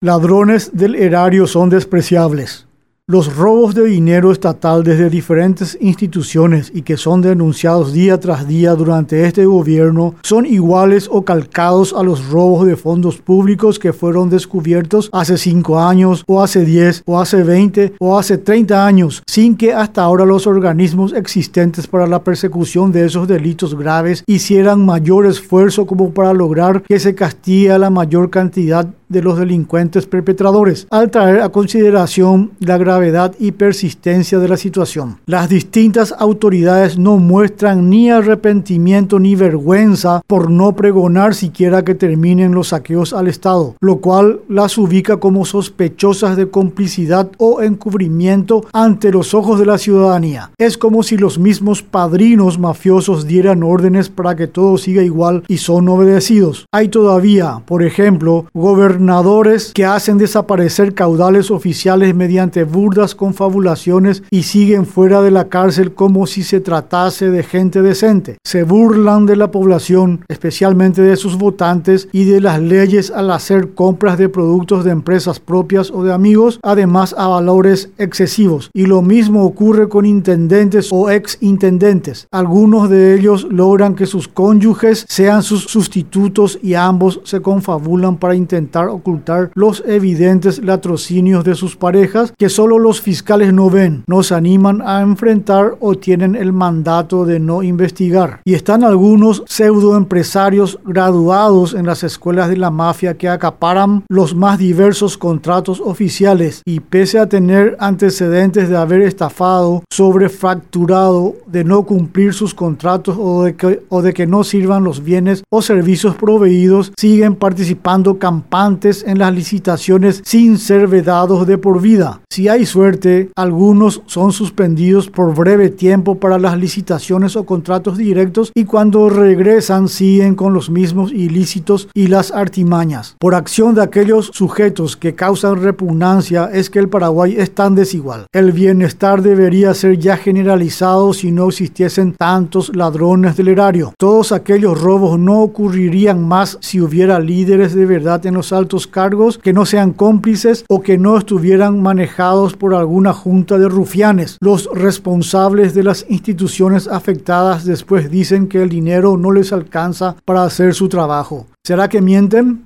Ladrones del erario son despreciables. Los robos de dinero estatal desde diferentes instituciones y que son denunciados día tras día durante este gobierno son iguales o calcados a los robos de fondos públicos que fueron descubiertos hace 5 años o hace 10 o hace 20 o hace 30 años sin que hasta ahora los organismos existentes para la persecución de esos delitos graves hicieran mayor esfuerzo como para lograr que se castigue la mayor cantidad de los delincuentes perpetradores, al traer a consideración la gravedad y persistencia de la situación. Las distintas autoridades no muestran ni arrepentimiento ni vergüenza por no pregonar siquiera que terminen los saqueos al Estado, lo cual las ubica como sospechosas de complicidad o encubrimiento ante los ojos de la ciudadanía. Es como si los mismos padrinos mafiosos dieran órdenes para que todo siga igual y son obedecidos. Hay todavía, por ejemplo, gobernadores gobernadores que hacen desaparecer caudales oficiales mediante burdas confabulaciones y siguen fuera de la cárcel como si se tratase de gente decente. Se burlan de la población, especialmente de sus votantes y de las leyes al hacer compras de productos de empresas propias o de amigos, además a valores excesivos. Y lo mismo ocurre con intendentes o ex intendentes. Algunos de ellos logran que sus cónyuges sean sus sustitutos y ambos se confabulan para intentar ocultar los evidentes latrocinios de sus parejas que solo los fiscales no ven, no se animan a enfrentar o tienen el mandato de no investigar. Y están algunos pseudoempresarios graduados en las escuelas de la mafia que acaparan los más diversos contratos oficiales y pese a tener antecedentes de haber estafado, sobrefacturado, de no cumplir sus contratos o de que, o de que no sirvan los bienes o servicios proveídos, siguen participando campantes en las licitaciones sin ser vedados de por vida. Si hay suerte, algunos son suspendidos por breve tiempo para las licitaciones o contratos directos y cuando regresan siguen con los mismos ilícitos y las artimañas. Por acción de aquellos sujetos que causan repugnancia es que el Paraguay es tan desigual. El bienestar debería ser ya generalizado si no existiesen tantos ladrones del erario. Todos aquellos robos no ocurrirían más si hubiera líderes de verdad en los cargos que no sean cómplices o que no estuvieran manejados por alguna junta de rufianes. Los responsables de las instituciones afectadas después dicen que el dinero no les alcanza para hacer su trabajo. ¿Será que mienten?